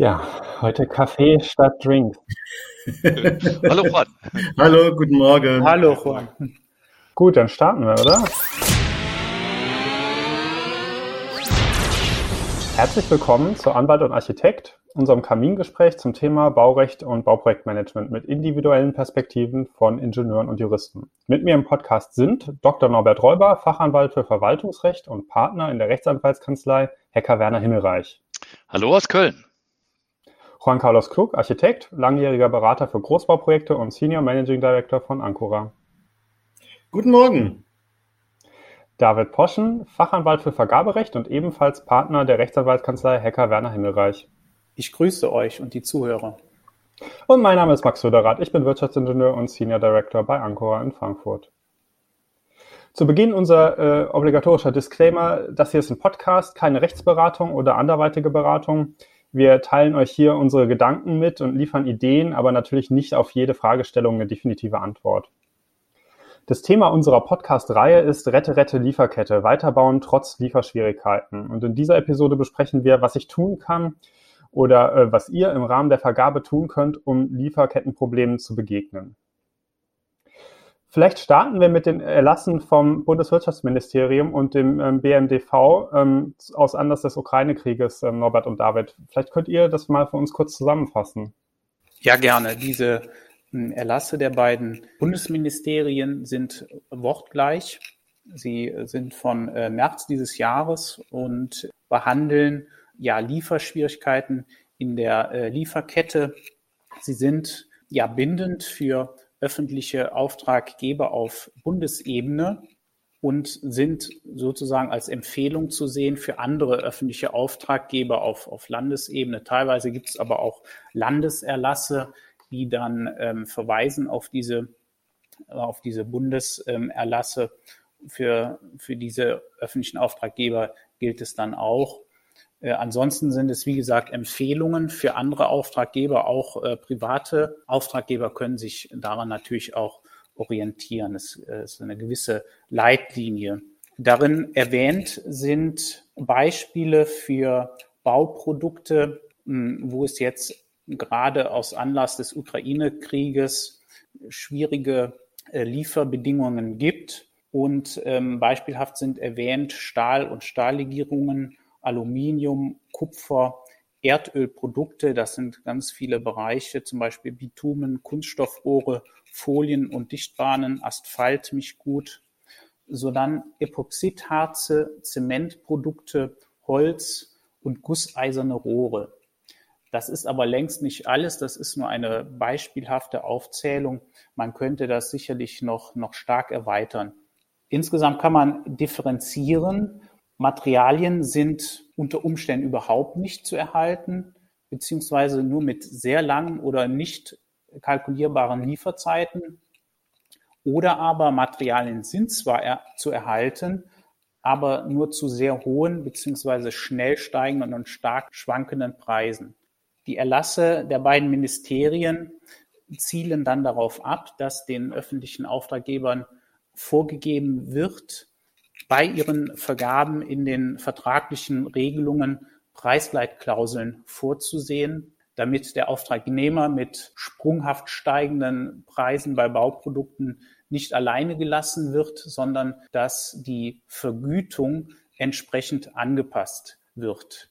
Ja, heute Kaffee statt Drinks. Hallo Juan. Hallo, guten Morgen. Hallo Juan. Gut, dann starten wir, oder? Herzlich willkommen zu Anwalt und Architekt, unserem Kamingespräch zum Thema Baurecht und Bauprojektmanagement mit individuellen Perspektiven von Ingenieuren und Juristen. Mit mir im Podcast sind Dr. Norbert Räuber, Fachanwalt für Verwaltungsrecht und Partner in der Rechtsanwaltskanzlei Hecker Werner Himmelreich. Hallo aus Köln. Juan Carlos Klug, Architekt, langjähriger Berater für Großbauprojekte und Senior Managing Director von Ancora. Guten Morgen. David Poschen, Fachanwalt für Vergaberecht und ebenfalls Partner der Rechtsanwaltskanzlei Hecker Werner Himmelreich. Ich grüße euch und die Zuhörer. Und mein Name ist Max Söderath. Ich bin Wirtschaftsingenieur und Senior Director bei Ancora in Frankfurt. Zu Beginn unser äh, obligatorischer Disclaimer. Das hier ist ein Podcast, keine Rechtsberatung oder anderweitige Beratung. Wir teilen euch hier unsere Gedanken mit und liefern Ideen, aber natürlich nicht auf jede Fragestellung eine definitive Antwort. Das Thema unserer Podcast-Reihe ist Rette, Rette, Lieferkette, weiterbauen trotz Lieferschwierigkeiten. Und in dieser Episode besprechen wir, was ich tun kann oder äh, was ihr im Rahmen der Vergabe tun könnt, um Lieferkettenproblemen zu begegnen. Vielleicht starten wir mit den Erlassen vom Bundeswirtschaftsministerium und dem ähm, BMDV ähm, aus Anlass des Ukraine-Krieges, ähm, Norbert und David. Vielleicht könnt ihr das mal für uns kurz zusammenfassen. Ja, gerne. Diese hm, Erlasse der beiden Bundesministerien sind wortgleich. Sie sind von äh, März dieses Jahres und behandeln ja Lieferschwierigkeiten in der äh, Lieferkette. Sie sind ja bindend für öffentliche Auftraggeber auf Bundesebene und sind sozusagen als Empfehlung zu sehen für andere öffentliche Auftraggeber auf, auf Landesebene. Teilweise gibt es aber auch Landeserlasse, die dann ähm, verweisen auf diese, auf diese Bundeserlasse. Für, für diese öffentlichen Auftraggeber gilt es dann auch. Äh, ansonsten sind es, wie gesagt, Empfehlungen für andere Auftraggeber. Auch äh, private Auftraggeber können sich daran natürlich auch orientieren. Es äh, ist eine gewisse Leitlinie. Darin erwähnt sind Beispiele für Bauprodukte, mh, hm, wo es jetzt gerade aus Anlass des Ukraine-Krieges schwierige äh, Lieferbedingungen gibt. Und ähm, beispielhaft sind erwähnt Stahl- und Stahllegierungen Aluminium, Kupfer, Erdölprodukte. Das sind ganz viele Bereiche, zum Beispiel Bitumen, Kunststoffrohre, Folien und Dichtbahnen, Asphalt mich gut. So dann Epoxidharze, Zementprodukte, Holz und gusseiserne Rohre. Das ist aber längst nicht alles. Das ist nur eine beispielhafte Aufzählung. Man könnte das sicherlich noch, noch stark erweitern. Insgesamt kann man differenzieren Materialien sind unter Umständen überhaupt nicht zu erhalten, beziehungsweise nur mit sehr langen oder nicht kalkulierbaren Lieferzeiten. Oder aber Materialien sind zwar er zu erhalten, aber nur zu sehr hohen beziehungsweise schnell steigenden und stark schwankenden Preisen. Die Erlasse der beiden Ministerien zielen dann darauf ab, dass den öffentlichen Auftraggebern vorgegeben wird, bei ihren Vergaben in den vertraglichen Regelungen Preisleitklauseln vorzusehen, damit der Auftragnehmer mit sprunghaft steigenden Preisen bei Bauprodukten nicht alleine gelassen wird, sondern dass die Vergütung entsprechend angepasst wird.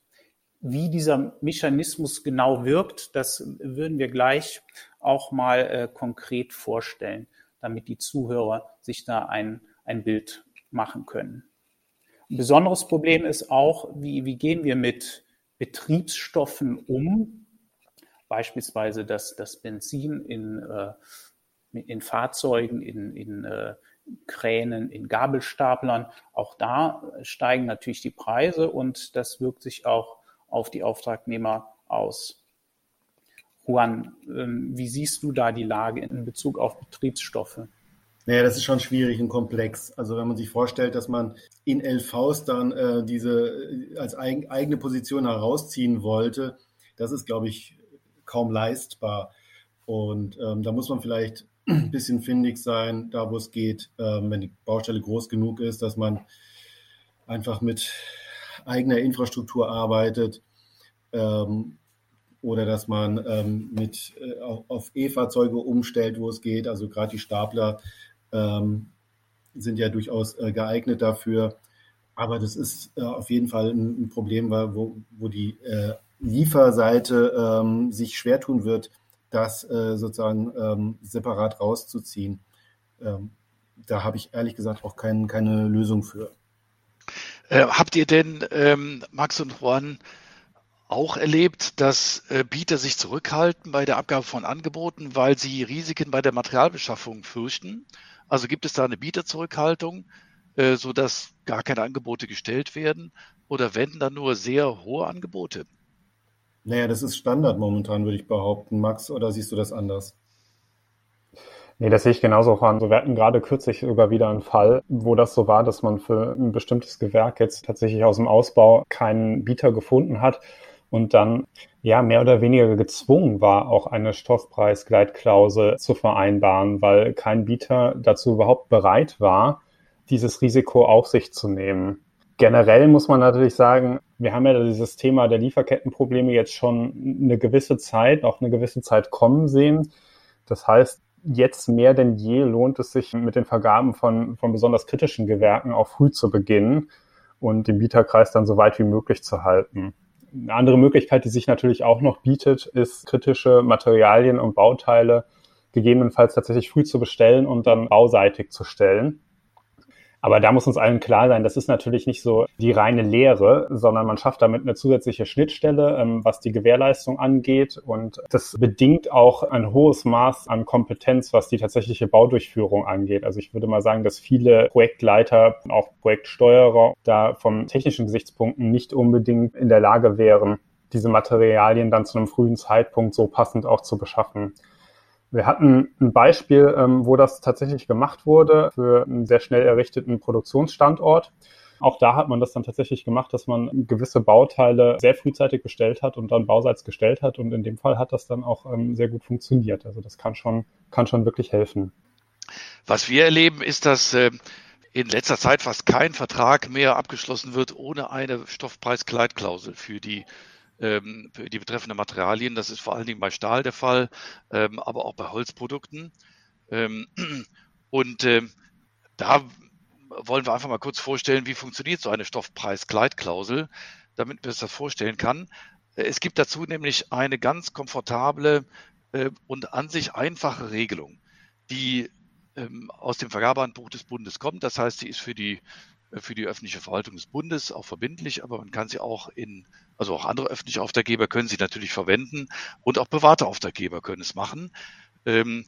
Wie dieser Mechanismus genau wirkt, das würden wir gleich auch mal äh, konkret vorstellen, damit die Zuhörer sich da ein, ein Bild machen können. Ein besonderes Problem ist auch, wie, wie gehen wir mit Betriebsstoffen um? Beispielsweise das, das Benzin in, äh, in Fahrzeugen, in, in äh, Kränen, in Gabelstaplern. Auch da steigen natürlich die Preise und das wirkt sich auch auf die Auftragnehmer aus. Juan, ähm, wie siehst du da die Lage in Bezug auf Betriebsstoffe? Naja, das ist schon schwierig und komplex. Also wenn man sich vorstellt, dass man in LVs dann äh, diese äh, als eigen, eigene Position herausziehen wollte, das ist, glaube ich, kaum leistbar. Und ähm, da muss man vielleicht ein bisschen findig sein, da wo es geht, ähm, wenn die Baustelle groß genug ist, dass man einfach mit eigener Infrastruktur arbeitet. Ähm, oder dass man ähm, mit, äh, auf E-Fahrzeuge umstellt, wo es geht. Also gerade die Stapler ähm, sind ja durchaus äh, geeignet dafür. Aber das ist äh, auf jeden Fall ein, ein Problem, weil, wo, wo die äh, Lieferseite ähm, sich schwer tun wird, das äh, sozusagen ähm, separat rauszuziehen. Ähm, da habe ich ehrlich gesagt auch kein, keine Lösung für. Äh, habt ihr denn, ähm, Max und Juan, auch erlebt, dass äh, Bieter sich zurückhalten bei der Abgabe von Angeboten, weil sie Risiken bei der Materialbeschaffung fürchten? Also gibt es da eine Bieterzurückhaltung, äh, sodass gar keine Angebote gestellt werden? Oder wenden dann nur sehr hohe Angebote? Naja, das ist Standard momentan, würde ich behaupten. Max, oder siehst du das anders? Nee, das sehe ich genauso an. wir hatten gerade kürzlich sogar wieder einen Fall, wo das so war, dass man für ein bestimmtes Gewerk jetzt tatsächlich aus dem Ausbau keinen Bieter gefunden hat und dann ja mehr oder weniger gezwungen war, auch eine Stoffpreisgleitklausel zu vereinbaren, weil kein Bieter dazu überhaupt bereit war, dieses Risiko auf sich zu nehmen. Generell muss man natürlich sagen, wir haben ja dieses Thema der Lieferkettenprobleme jetzt schon eine gewisse Zeit, auch eine gewisse Zeit kommen sehen. Das heißt, jetzt mehr denn je lohnt es sich, mit den Vergaben von, von besonders kritischen Gewerken auch früh zu beginnen und den Bieterkreis dann so weit wie möglich zu halten. Eine andere Möglichkeit, die sich natürlich auch noch bietet, ist kritische Materialien und Bauteile gegebenenfalls tatsächlich früh zu bestellen und dann bauseitig zu stellen. Aber da muss uns allen klar sein, das ist natürlich nicht so die reine Lehre, sondern man schafft damit eine zusätzliche Schnittstelle, ähm, was die Gewährleistung angeht. Und das bedingt auch ein hohes Maß an Kompetenz, was die tatsächliche Baudurchführung angeht. Also ich würde mal sagen, dass viele Projektleiter, auch Projektsteuerer, da vom technischen Gesichtspunkten nicht unbedingt in der Lage wären, diese Materialien dann zu einem frühen Zeitpunkt so passend auch zu beschaffen. Wir hatten ein Beispiel, ähm, wo das tatsächlich gemacht wurde für einen sehr schnell errichteten Produktionsstandort. Auch da hat man das dann tatsächlich gemacht, dass man gewisse Bauteile sehr frühzeitig bestellt hat und dann bauseits gestellt hat. Und in dem Fall hat das dann auch ähm, sehr gut funktioniert. Also das kann schon, kann schon wirklich helfen. Was wir erleben, ist, dass äh, in letzter Zeit fast kein Vertrag mehr abgeschlossen wird ohne eine Stoffpreiskleidklausel für die ähm, die betreffenden Materialien. Das ist vor allen Dingen bei Stahl der Fall, ähm, aber auch bei Holzprodukten. Ähm, und ähm, da wollen wir einfach mal kurz vorstellen, wie funktioniert so eine Stoffpreis-Gleitklausel, damit man sich das vorstellen kann. Es gibt dazu nämlich eine ganz komfortable äh, und an sich einfache Regelung, die ähm, aus dem Vergabehandbuch des Bundes kommt. Das heißt, sie ist für die für die öffentliche Verwaltung des Bundes auch verbindlich, aber man kann sie auch in, also auch andere öffentliche Auftraggeber können sie natürlich verwenden und auch private Auftraggeber können es machen. Ähm,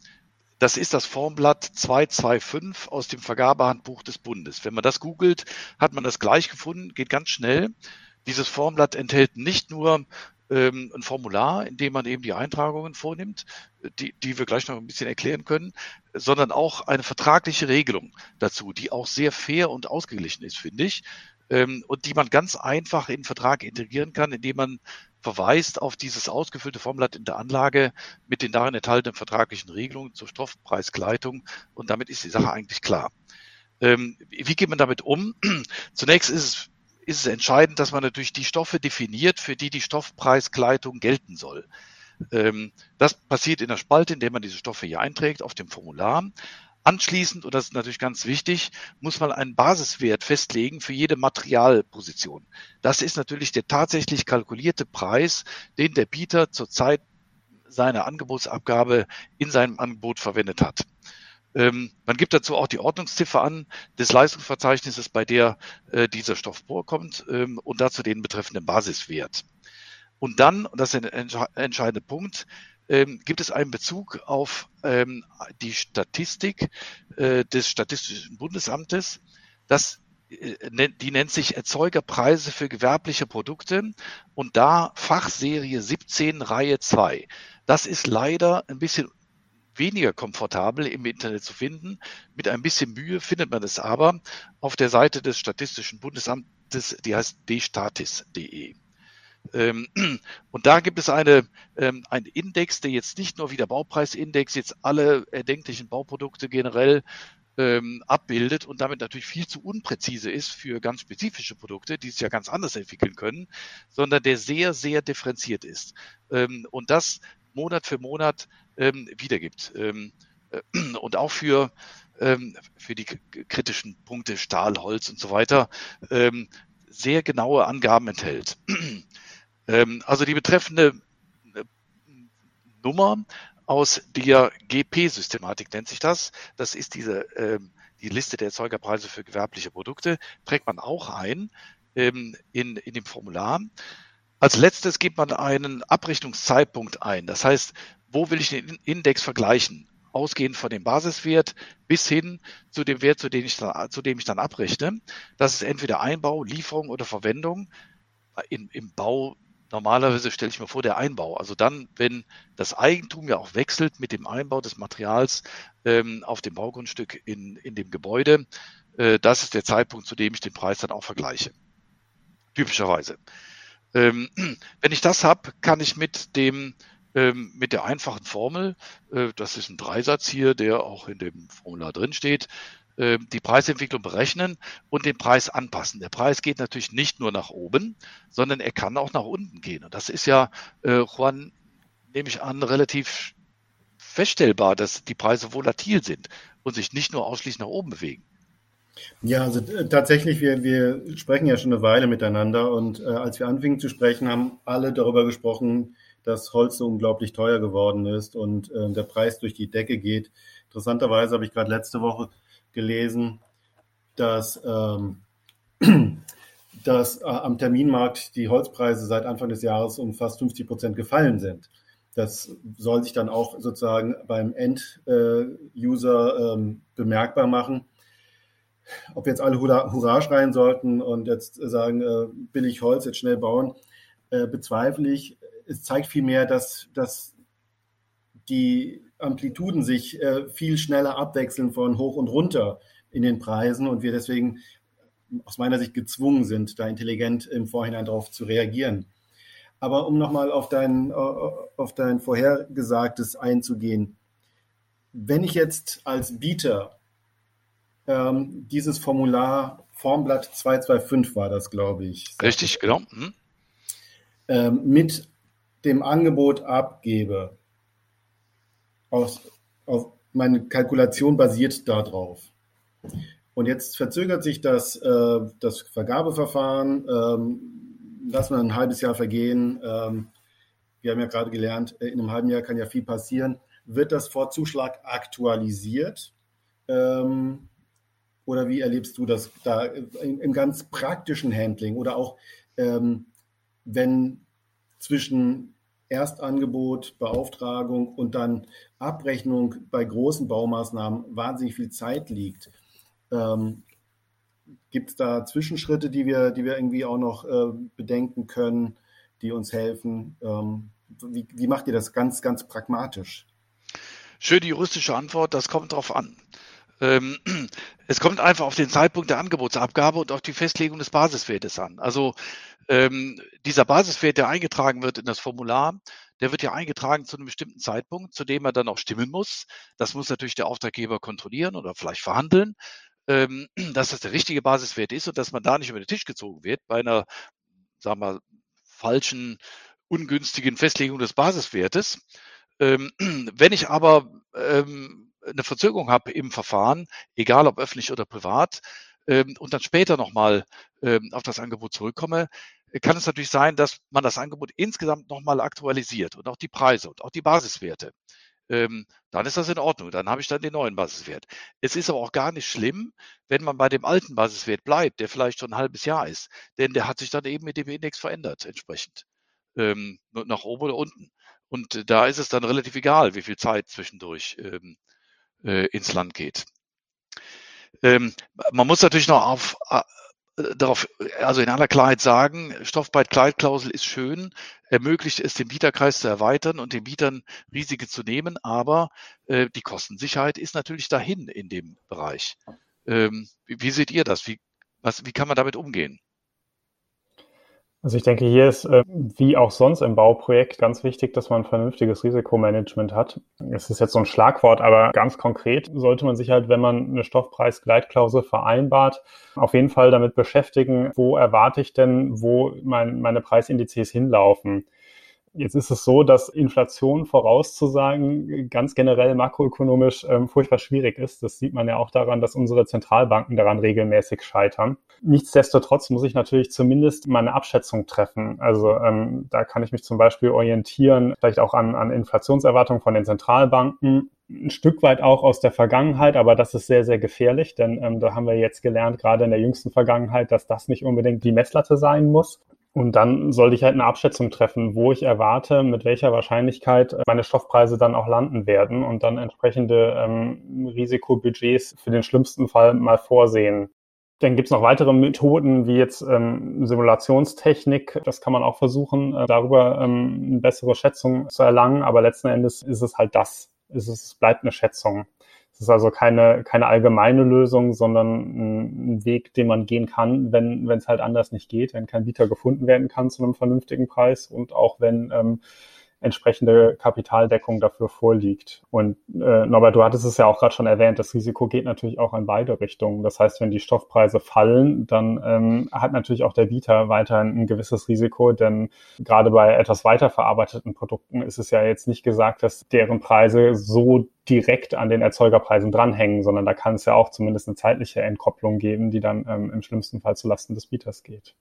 das ist das Formblatt 225 aus dem Vergabehandbuch des Bundes. Wenn man das googelt, hat man das gleich gefunden, geht ganz schnell. Dieses Formblatt enthält nicht nur ähm, ein Formular, in dem man eben die Eintragungen vornimmt, die, die wir gleich noch ein bisschen erklären können, sondern auch eine vertragliche Regelung dazu, die auch sehr fair und ausgeglichen ist, finde ich, ähm, und die man ganz einfach in den Vertrag integrieren kann, indem man verweist auf dieses ausgefüllte Formular in der Anlage mit den darin enthaltenen vertraglichen Regelungen zur Stoffpreisgleitung und damit ist die Sache eigentlich klar. Ähm, wie geht man damit um? Zunächst ist es ist es entscheidend, dass man natürlich die Stoffe definiert, für die die Stoffpreisgleitung gelten soll. Ähm, das passiert in der Spalte, in der man diese Stoffe hier einträgt, auf dem Formular. Anschließend, und das ist natürlich ganz wichtig, muss man einen Basiswert festlegen für jede Materialposition. Das ist natürlich der tatsächlich kalkulierte Preis, den der Bieter zur Zeit seiner Angebotsabgabe in seinem Angebot verwendet hat. Ähm, man gibt dazu auch die Ordnungsziffer an des Leistungsverzeichnisses, bei der äh, dieser Stoff vorkommt ähm, und dazu den betreffenden Basiswert. Und dann, und das ist ein entscheidender Punkt, ähm, gibt es einen Bezug auf ähm, die Statistik äh, des Statistischen Bundesamtes. Das äh, die nennt sich Erzeugerpreise für gewerbliche Produkte und da Fachserie 17 Reihe 2. Das ist leider ein bisschen weniger komfortabel im Internet zu finden. Mit ein bisschen Mühe findet man es aber auf der Seite des Statistischen Bundesamtes, die heißt dstatis.de. Ähm, und da gibt es eine, ähm, einen Index, der jetzt nicht nur wie der Baupreisindex jetzt alle erdenklichen Bauprodukte generell ähm, abbildet und damit natürlich viel zu unpräzise ist für ganz spezifische Produkte, die es ja ganz anders entwickeln können, sondern der sehr, sehr differenziert ist und das Monat für Monat ähm, wiedergibt. Ähm, äh, und auch für, ähm, für die kritischen Punkte Stahl, Holz und so weiter ähm, sehr genaue Angaben enthält. ähm, also die betreffende äh, Nummer aus der GP-Systematik nennt sich das. Das ist diese ähm, die Liste der Erzeugerpreise für gewerbliche Produkte, trägt man auch ein ähm, in, in dem Formular. Als letztes gibt man einen Abrechnungszeitpunkt ein. Das heißt, wo will ich den Index vergleichen? Ausgehend von dem Basiswert bis hin zu dem Wert, zu dem ich dann, zu dem ich dann abrechne. Das ist entweder Einbau, Lieferung oder Verwendung. In, Im Bau normalerweise stelle ich mir vor, der Einbau. Also dann, wenn das Eigentum ja auch wechselt mit dem Einbau des Materials ähm, auf dem Baugrundstück in, in dem Gebäude, äh, das ist der Zeitpunkt, zu dem ich den Preis dann auch vergleiche. Typischerweise. Ähm, wenn ich das habe, kann ich mit dem ähm, mit der einfachen Formel, äh, das ist ein Dreisatz hier, der auch in dem Formular drin steht, ähm, die Preisentwicklung berechnen und den Preis anpassen. Der Preis geht natürlich nicht nur nach oben, sondern er kann auch nach unten gehen. Und das ist ja, äh, Juan, nehme ich an, relativ feststellbar, dass die Preise volatil sind und sich nicht nur ausschließlich nach oben bewegen. Ja, also äh, tatsächlich, wir, wir sprechen ja schon eine Weile miteinander und äh, als wir anfingen zu sprechen, haben alle darüber gesprochen, dass Holz so unglaublich teuer geworden ist und äh, der Preis durch die Decke geht. Interessanterweise habe ich gerade letzte Woche gelesen, dass, ähm, dass äh, am Terminmarkt die Holzpreise seit Anfang des Jahres um fast 50 Prozent gefallen sind. Das soll sich dann auch sozusagen beim End-User ähm, bemerkbar machen. Ob jetzt alle Hurra, Hurra schreien sollten und jetzt sagen, äh, billig Holz, jetzt schnell bauen, äh, bezweifle ich. Es zeigt vielmehr, dass, dass die Amplituden sich äh, viel schneller abwechseln von hoch und runter in den Preisen und wir deswegen aus meiner Sicht gezwungen sind, da intelligent im Vorhinein darauf zu reagieren. Aber um nochmal auf dein, auf dein Vorhergesagtes einzugehen, wenn ich jetzt als Bieter ähm, dieses Formular, Formblatt 225 war das, glaube ich. Richtig, genau. Mhm. Ähm, mit dem Angebot abgebe, aus, auf meine Kalkulation basiert darauf. Und jetzt verzögert sich das, äh, das Vergabeverfahren, ähm, lassen wir ein halbes Jahr vergehen. Ähm, wir haben ja gerade gelernt, äh, in einem halben Jahr kann ja viel passieren. Wird das vor Zuschlag aktualisiert? Ähm, oder wie erlebst du das da im, im ganz praktischen Handling oder auch ähm, wenn zwischen Erstangebot, Beauftragung und dann Abrechnung bei großen Baumaßnahmen wahnsinnig viel Zeit liegt. Ähm, Gibt es da Zwischenschritte, die wir, die wir irgendwie auch noch äh, bedenken können, die uns helfen? Ähm, wie, wie macht ihr das ganz, ganz pragmatisch? Schöne juristische Antwort, das kommt drauf an. Ähm, es kommt einfach auf den Zeitpunkt der Angebotsabgabe und auf die Festlegung des Basiswertes an. Also ähm, dieser Basiswert, der eingetragen wird in das Formular, der wird ja eingetragen zu einem bestimmten Zeitpunkt, zu dem er dann auch stimmen muss. Das muss natürlich der Auftraggeber kontrollieren oder vielleicht verhandeln, ähm, dass das der richtige Basiswert ist und dass man da nicht über den Tisch gezogen wird bei einer, sagen wir, falschen, ungünstigen Festlegung des Basiswertes. Ähm, wenn ich aber ähm, eine Verzögerung habe im Verfahren, egal ob öffentlich oder privat, ähm, und dann später nochmal ähm, auf das Angebot zurückkomme, kann es natürlich sein, dass man das Angebot insgesamt nochmal aktualisiert und auch die Preise und auch die Basiswerte. Ähm, dann ist das in Ordnung. Dann habe ich dann den neuen Basiswert. Es ist aber auch gar nicht schlimm, wenn man bei dem alten Basiswert bleibt, der vielleicht schon ein halbes Jahr ist, denn der hat sich dann eben mit dem Index verändert entsprechend. Nach oben oder unten. Und da ist es dann relativ egal, wie viel Zeit zwischendurch ähm, äh, ins Land geht. Ähm, man muss natürlich noch auf, äh, darauf, also in aller Klarheit sagen, Stoffbreit-Kleidklausel ist schön, ermöglicht es, den Bieterkreis zu erweitern und den Bietern Risiken zu nehmen, aber äh, die Kostensicherheit ist natürlich dahin in dem Bereich. Ähm, wie, wie, seht ihr das? Wie, was, wie kann man damit umgehen? Also ich denke, hier ist äh, wie auch sonst im Bauprojekt ganz wichtig, dass man ein vernünftiges Risikomanagement hat. Es ist jetzt so ein Schlagwort, aber ganz konkret sollte man sich halt, wenn man eine Stoffpreisgleitklausel vereinbart, auf jeden Fall damit beschäftigen, wo erwarte ich denn, wo mein, meine Preisindizes hinlaufen. Jetzt ist es so, dass Inflation vorauszusagen ganz generell makroökonomisch ähm, furchtbar schwierig ist. Das sieht man ja auch daran, dass unsere Zentralbanken daran regelmäßig scheitern. Nichtsdestotrotz muss ich natürlich zumindest meine Abschätzung treffen. Also ähm, da kann ich mich zum Beispiel orientieren, vielleicht auch an, an Inflationserwartungen von den Zentralbanken ein Stück weit auch aus der Vergangenheit, aber das ist sehr, sehr gefährlich, denn ähm, da haben wir jetzt gelernt, gerade in der jüngsten Vergangenheit, dass das nicht unbedingt die Messlatte sein muss. Und dann sollte ich halt eine Abschätzung treffen, wo ich erwarte, mit welcher Wahrscheinlichkeit meine Stoffpreise dann auch landen werden und dann entsprechende ähm, Risikobudgets für den schlimmsten Fall mal vorsehen. Dann gibt's noch weitere Methoden wie jetzt ähm, Simulationstechnik. Das kann man auch versuchen, äh, darüber ähm, eine bessere Schätzung zu erlangen. Aber letzten Endes ist es halt das. Ist es bleibt eine Schätzung. Es ist also keine, keine allgemeine Lösung, sondern ein Weg, den man gehen kann, wenn wenn es halt anders nicht geht, wenn kein Bieter gefunden werden kann zu einem vernünftigen Preis und auch wenn ähm, entsprechende Kapitaldeckung dafür vorliegt. Und äh, Norbert, du hattest es ja auch gerade schon erwähnt, das Risiko geht natürlich auch in beide Richtungen. Das heißt, wenn die Stoffpreise fallen, dann ähm, hat natürlich auch der Bieter weiterhin ein gewisses Risiko, denn gerade bei etwas weiterverarbeiteten Produkten ist es ja jetzt nicht gesagt, dass deren Preise so direkt an den Erzeugerpreisen dranhängen, sondern da kann es ja auch zumindest eine zeitliche Entkopplung geben, die dann ähm, im schlimmsten Fall zulasten des Bieters geht.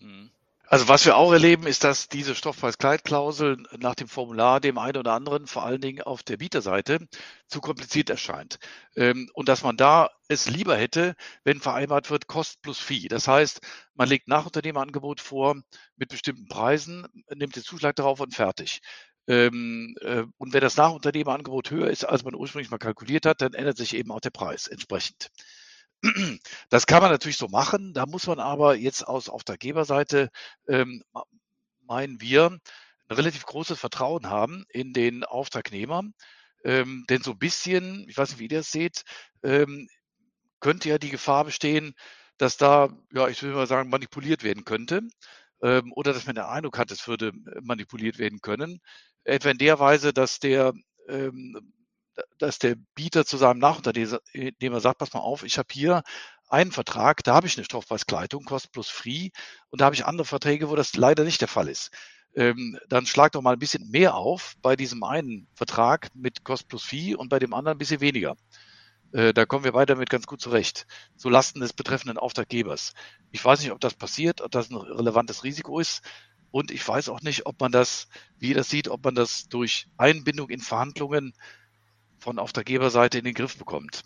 Mhm. Also was wir auch erleben, ist, dass diese Stoffpreis-Kleidklausel nach dem Formular dem einen oder anderen, vor allen Dingen auf der Bieterseite, zu kompliziert erscheint. Ähm, und dass man da es lieber hätte, wenn vereinbart wird Kost plus Fee. Das heißt, man legt Nachunternehmerangebot vor mit bestimmten Preisen, nimmt den Zuschlag darauf und fertig. Ähm, äh, und wenn das Nachunternehmerangebot höher ist, als man ursprünglich mal kalkuliert hat, dann ändert sich eben auch der Preis entsprechend. Das kann man natürlich so machen. Da muss man aber jetzt aus Auftraggeberseite, ähm, meinen wir, ein relativ großes Vertrauen haben in den Auftragnehmer. Ähm, denn so ein bisschen, ich weiß nicht, wie ihr das seht, ähm, könnte ja die Gefahr bestehen, dass da, ja, ich will mal sagen, manipuliert werden könnte. Ähm, oder dass man den Eindruck hat, es würde manipuliert werden können. Etwa in der Weise, dass der ähm, dass der Bieter zu seinem Nachunternehmer sagt, pass mal auf, ich habe hier einen Vertrag, da habe ich eine Stoffpreiskleidung, Kost plus Free, und da habe ich andere Verträge, wo das leider nicht der Fall ist. Ähm, dann schlag doch mal ein bisschen mehr auf bei diesem einen Vertrag mit Kost plus Fee und bei dem anderen ein bisschen weniger. Äh, da kommen wir beide damit ganz gut zurecht. So Lasten des betreffenden Auftraggebers. Ich weiß nicht, ob das passiert, ob das ein relevantes Risiko ist. Und ich weiß auch nicht, ob man das, wie ihr das sieht, ob man das durch Einbindung in Verhandlungen von Auftraggeberseite in den Griff bekommt.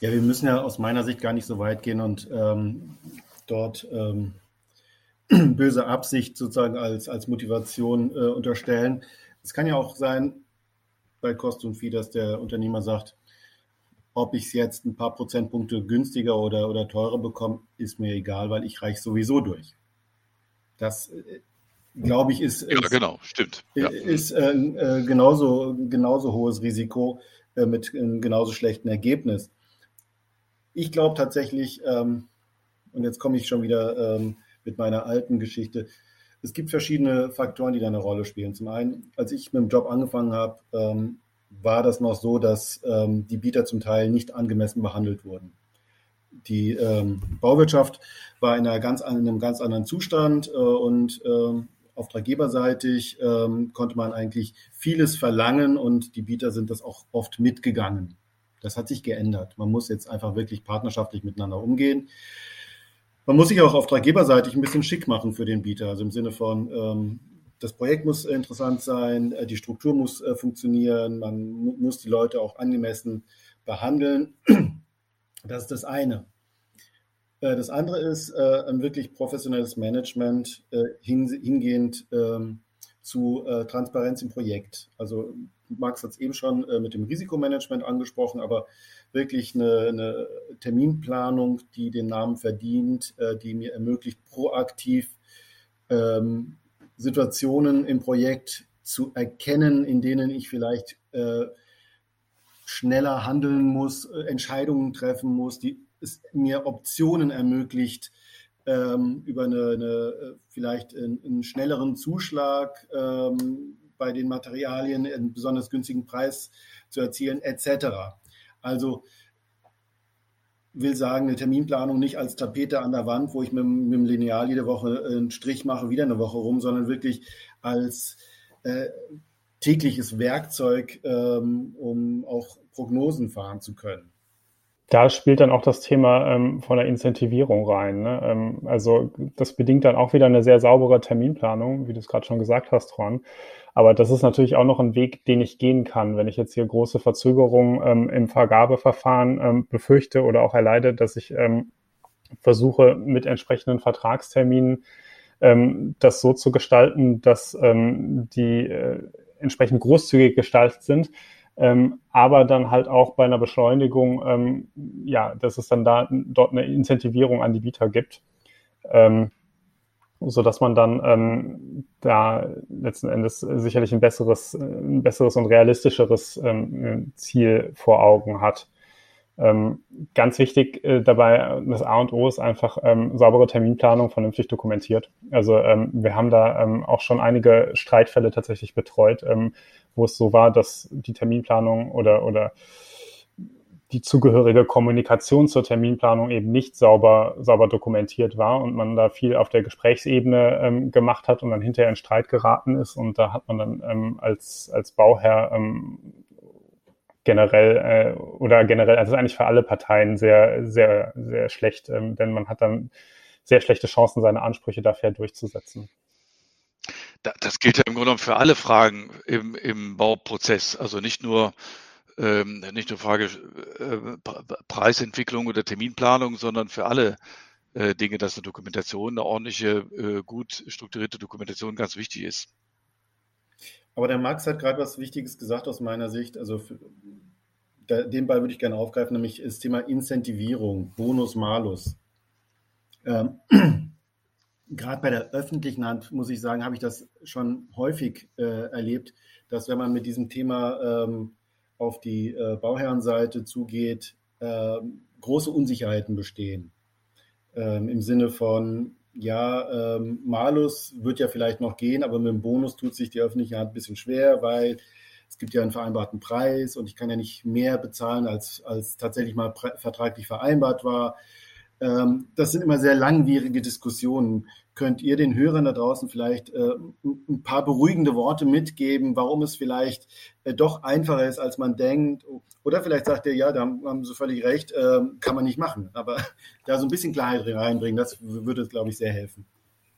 Ja, wir müssen ja aus meiner Sicht gar nicht so weit gehen und ähm, dort ähm, böse Absicht sozusagen als, als Motivation äh, unterstellen. Es kann ja auch sein, bei Kost und Vieh, dass der Unternehmer sagt, ob ich es jetzt ein paar Prozentpunkte günstiger oder, oder teurer bekomme, ist mir egal, weil ich reiche sowieso durch. Das äh, glaube ich, ist, ja, genau, stimmt. Ist äh, äh, genauso, genauso hohes Risiko äh, mit einem genauso schlechten Ergebnis. Ich glaube tatsächlich, ähm, und jetzt komme ich schon wieder ähm, mit meiner alten Geschichte, es gibt verschiedene Faktoren, die da eine Rolle spielen. Zum einen, als ich mit dem Job angefangen habe, ähm, war das noch so, dass ähm, die Bieter zum Teil nicht angemessen behandelt wurden. Die ähm, Bauwirtschaft war in, ganz, in, einem ganz anderen Zustand äh, und ähm, auftraggeberseitig ähm, konnte man eigentlich vieles verlangen und die Bieter sind das auch oft mitgegangen. Das hat sich geändert. Man muss jetzt einfach wirklich partnerschaftlich miteinander umgehen. Man muss sich auch auftraggeberseitig ein bisschen schick machen für den Bieter, also im Sinne von, ähm, das Projekt muss interessant sein, äh, die Struktur muss äh, funktionieren, man muss die Leute auch angemessen behandeln. Das ist das eine. Äh, das andere ist äh, ein wirklich professionelles Management äh, hingehend ähm, zu Transparenz im Projekt. Also Max hat es eben schon mit dem Risikomanagement angesprochen, aber wirklich eine, eine, Terminplanung, die den Namen verdient, die mir ermöglicht, proaktiv ähm, Situationen im Projekt zu erkennen, in denen ich vielleicht äh, schneller handeln muss, Entscheidungen treffen muss, die es mir Optionen ermöglicht, ähm, über eine, eine vielleicht einen, einen, schnelleren Zuschlag ähm, bei den Materialien, einen besonders günstigen Preis zu erzielen, etc. Also will sagen, eine Terminplanung nicht als Tapete an der Wand, wo ich mit, mit dem Lineal jede Woche einen Strich mache, wieder eine Woche rum, sondern wirklich als äh, tägliches Werkzeug, ähm, um auch Prognosen fahren zu können. Da spielt dann auch das Thema ähm, von der Incentivierung rein. Ne? Ähm, also das bedingt dann auch wieder eine sehr saubere Terminplanung, wie du es gerade schon gesagt hast, Juan. Aber das ist natürlich auch noch ein Weg, den ich gehen kann, wenn ich jetzt hier große Verzögerungen ähm, im Vergabeverfahren ähm, befürchte oder auch erleide, dass ich ähm, versuche, mit entsprechenden Vertragsterminen ähm, das so zu gestalten, dass die äh, entsprechend großzügig gestaltet sind, ähm, aber dann halt auch bei einer Beschleunigung, ähm, ja, dass es dann da dort eine Incentivierung an die Bieter gibt, ähm, so dass man dann ähm, da letzten Endes sicherlich ein besseres, ein besseres und realistischeres ähm, Ziel vor Augen hat. Ähm, ganz wichtig äh, dabei, das A und O ist einfach saubere Terminplanung, vernünftig dokumentiert. Also wir haben da auch schon einige Streitfälle tatsächlich betreut, wo es so war, dass die Terminplanung oder, oder die zugehörige Kommunikation zur Terminplanung eben nicht sauber, sauber dokumentiert war und man da viel auf der Gesprächsebene ähm, gemacht hat und dann hinterher in Streit geraten ist. Und da hat man dann ähm, als, als Bauherr ähm, generell äh, oder generell, also eigentlich für alle Parteien sehr, sehr, sehr schlecht, ähm, denn man hat dann sehr schlechte Chancen, seine Ansprüche dafür durchzusetzen. Das gilt ja im Grunde genommen für alle Fragen im, im Bauprozess. Also nicht nur, ähm, nicht nur Frage äh, Preisentwicklung oder Terminplanung, sondern für alle äh, Dinge, dass eine Dokumentation, eine ordentliche, äh, gut strukturierte Dokumentation ganz wichtig ist. Aber der Max hat gerade was Wichtiges gesagt aus meiner Sicht. Also für, da, den Ball würde ich gerne aufgreifen, nämlich das Thema Incentivierung, Bonus, Malus. Ähm, gerade bei der öffentlichen Hand, muss ich sagen, habe ich das schon häufig äh, erlebt, dass wenn man mit diesem Thema ähm, auf die äh, Bauherrenseite zugeht, äh, große Unsicherheiten bestehen. Ähm, Im Sinne von, ja, ähm, Malus wird ja vielleicht noch gehen, aber mit dem Bonus tut sich die öffentliche Hand ein bisschen schwer, weil es gibt ja einen vereinbarten Preis und ich kann ja nicht mehr bezahlen, als, als tatsächlich mal vertraglich vereinbart war. Ähm, das sind immer sehr langwierige Diskussionen. Könnt ihr den Hörern da draußen vielleicht äh, ein paar beruhigende Worte mitgeben, warum es vielleicht äh, doch einfacher ist, als man denkt? Oder vielleicht sagt ihr, ja, da haben Sie völlig recht, äh, kann man nicht machen. Aber da so ein bisschen Klarheit reinbringen, das würde, glaube ich, sehr helfen.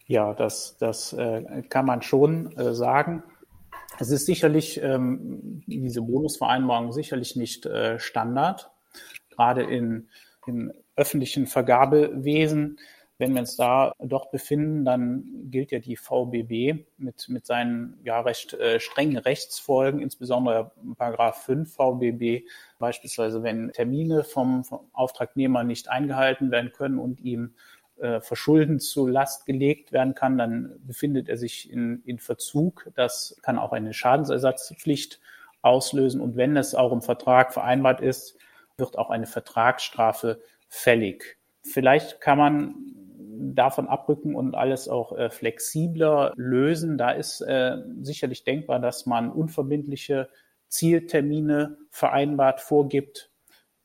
Ja, das, das kann man schon sagen. Es ist sicherlich, ähm, diese Bonusvereinbarung sicherlich nicht Standard. Gerade in, in öffentlichen Vergabewesen. Wenn wir uns da dort befinden, dann gilt ja die VBB mit, mit seinen ja recht äh, strengen Rechtsfolgen, insbesondere Paragraph 5 VBB, beispielsweise wenn Termine vom, vom Auftragnehmer nicht eingehalten werden können und ihm äh, Verschulden zu Last gelegt werden kann, dann befindet er sich in, in Verzug. Das kann auch eine Schadensersatzpflicht auslösen. Und wenn es auch im Vertrag vereinbart ist, wird auch eine Vertragsstrafe fällig. Vielleicht kann man davon abrücken und alles auch äh, flexibler lösen. Da ist äh, sicherlich denkbar, dass man unverbindliche Zieltermine vereinbart vorgibt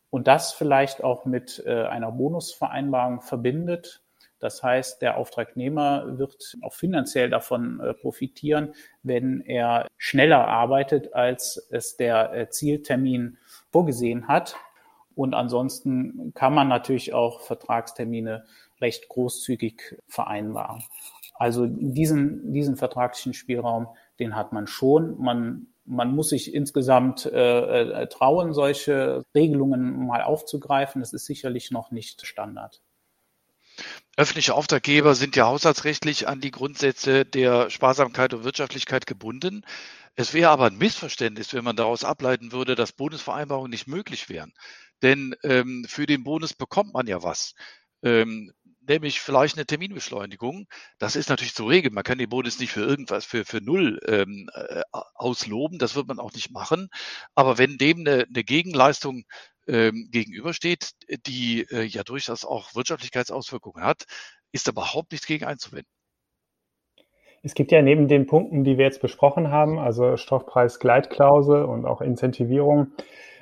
und das vielleicht auch mit äh, einer Bonusvereinbarung verbindet. Das heißt, der Auftragnehmer wird auch finanziell davon äh, profitieren, wenn er schneller arbeitet, als es der äh, Zieltermin vorgesehen hat. Und ansonsten kann man natürlich auch Vertragstermine recht großzügig vereinbaren. Also diesen, diesen vertraglichen Spielraum, den hat man schon. Man, man muss sich insgesamt äh, äh, trauen, solche Regelungen mal aufzugreifen. Das ist sicherlich noch nicht Standard. Öffentliche Auftraggeber sind ja haushaltsrechtlich an die Grundsätze der Sparsamkeit und Wirtschaftlichkeit gebunden. Es wäre aber ein Missverständnis, wenn man daraus ableiten würde, dass Bundesvereinbarungen nicht möglich wären. Denn ähm, für den Bonus bekommt man ja was. Ähm, nämlich vielleicht eine Terminbeschleunigung. Das ist natürlich zu regeln. Man kann den Bonus nicht für irgendwas, für, für null ähm, äh, ausloben. Das wird man auch nicht machen. Aber wenn dem eine, eine Gegenleistung ähm, gegenübersteht, die äh, ja durchaus auch Wirtschaftlichkeitsauswirkungen hat, ist überhaupt nichts gegen einzuwenden. Es gibt ja neben den Punkten, die wir jetzt besprochen haben, also Stoffpreis-Gleitklausel und auch Incentivierung,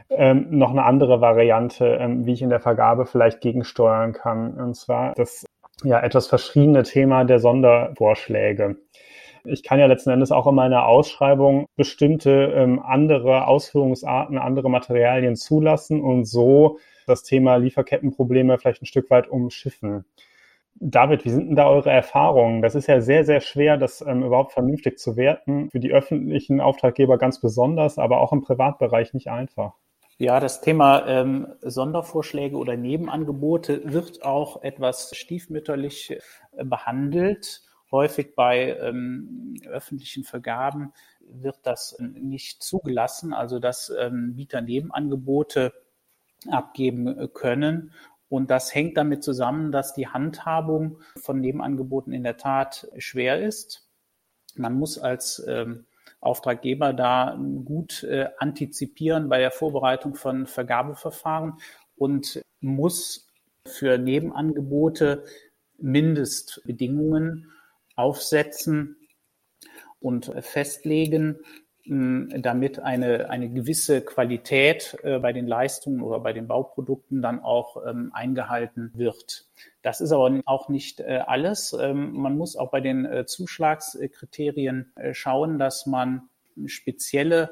ähm, noch eine andere Variante, ähm, wie ich in der Vergabe vielleicht gegensteuern kann. Und zwar das ja etwas verschriebene Thema der Sondervorschläge. Ich kann ja letzten Endes auch in meiner Ausschreibung bestimmte ähm, andere Ausführungsarten, andere Materialien zulassen und so das Thema Lieferkettenprobleme vielleicht ein Stück weit umschiffen. David, wie sind denn da eure Erfahrungen? Das ist ja sehr, sehr schwer, das ähm, überhaupt vernünftig zu werten. Für die öffentlichen Auftraggeber ganz besonders, aber auch im Privatbereich nicht einfach. Ja, das Thema ähm, Sondervorschläge oder Nebenangebote wird auch etwas stiefmütterlich äh, behandelt. Häufig bei ähm, öffentlichen Vergaben wird das äh, nicht zugelassen, also dass ähm, Mieter Nebenangebote abgeben äh, können. Und das hängt damit zusammen, dass die Handhabung von Nebenangeboten in der Tat schwer ist. Man muss als ähm, Auftraggeber da gut äh, antizipieren bei der Vorbereitung von Vergabeverfahren und muss für Nebenangebote Mindestbedingungen aufsetzen und festlegen, damit eine, eine gewisse Qualität äh, bei den Leistungen oder bei den Bauprodukten dann auch ähm, eingehalten wird. Das ist aber auch nicht äh, alles. Ähm, man muss auch bei den äh, Zuschlagskriterien schauen, dass man spezielle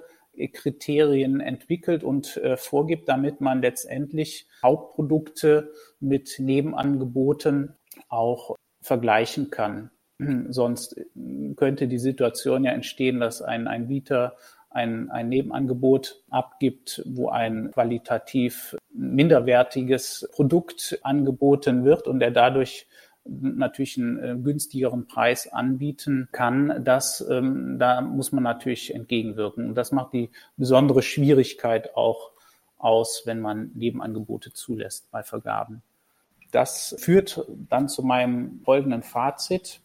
Kriterien entwickelt und vorgibt, damit man letztendlich Hauptprodukte mit Nebenangeboten auch vergleichen kann. Sonst könnte die Situation ja entstehen, dass ein, ein Mieter ein, ein Nebenangebot abgibt, wo ein qualitativ minderwertiges Produkt angeboten wird und er dadurch natürlich einen äh, günstigeren Preis anbieten kann, das, ähm, da muss man natürlich entgegenwirken. Und das macht die besondere Schwierigkeit auch aus, wenn man Nebenangebote zulässt bei Vergaben. Das führt dann zu meinem folgenden Fazit.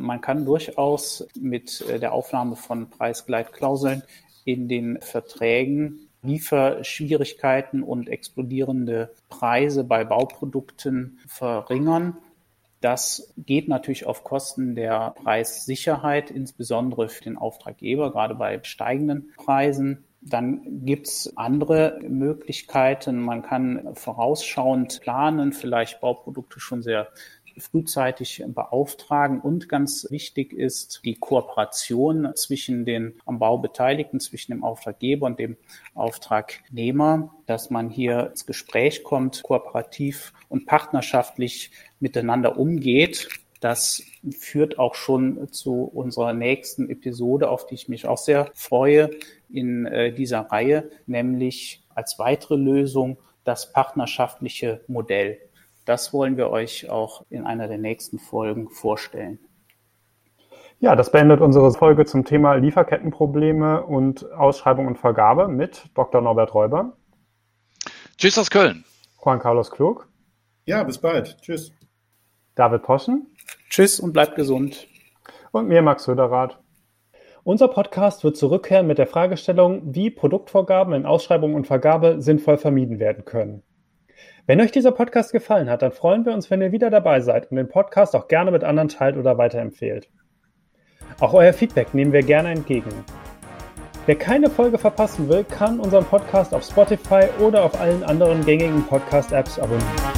Man kann durchaus mit äh, der Aufnahme von Preisgleitklauseln in den Verträgen Lieferschwierigkeiten und explodierende Preise bei Bauprodukten verringern. Das geht natürlich auf Kosten der Preissicherheit, insbesondere für den Auftraggeber, gerade bei steigenden Preisen. Dann gibt's andere Möglichkeiten. Man kann vorausschauend planen, vielleicht Bauprodukte schon sehr frühzeitig beauftragen. Und ganz wichtig ist die Kooperation zwischen den am Bau Beteiligten, zwischen dem Auftraggeber und dem Auftragnehmer, dass man hier ins Gespräch kommt, kooperativ und partnerschaftlich miteinander umgeht. Das führt auch schon zu unserer nächsten Episode, auf die ich mich auch sehr freue in äh, dieser Reihe, nämlich als weitere Lösung das partnerschaftliche Modell. Das wollen wir euch auch in einer der nächsten Folgen vorstellen. Ja, das beendet unsere Folge zum Thema Lieferkettenprobleme und Ausschreibung und Vergabe mit Dr. Norbert Räuber. Tschüss aus Köln. Juan Carlos Klug. Ja, bis bald. Tschüss. David Poschen. Tschüss und bleibt gesund. Und mir, Max Söderath. Unser Podcast wird zurückkehren mit der Fragestellung, wie Produktvorgaben in Ausschreibung und Vergabe sinnvoll vermieden werden können. Wenn euch dieser Podcast gefallen hat, dann freuen wir uns, wenn ihr wieder dabei seid und den Podcast auch gerne mit anderen teilt oder weiterempfehlt. Auch euer Feedback nehmen wir gerne entgegen. Wer keine Folge verpassen will, kann unseren Podcast auf Spotify oder auf allen anderen gängigen Podcast-Apps abonnieren.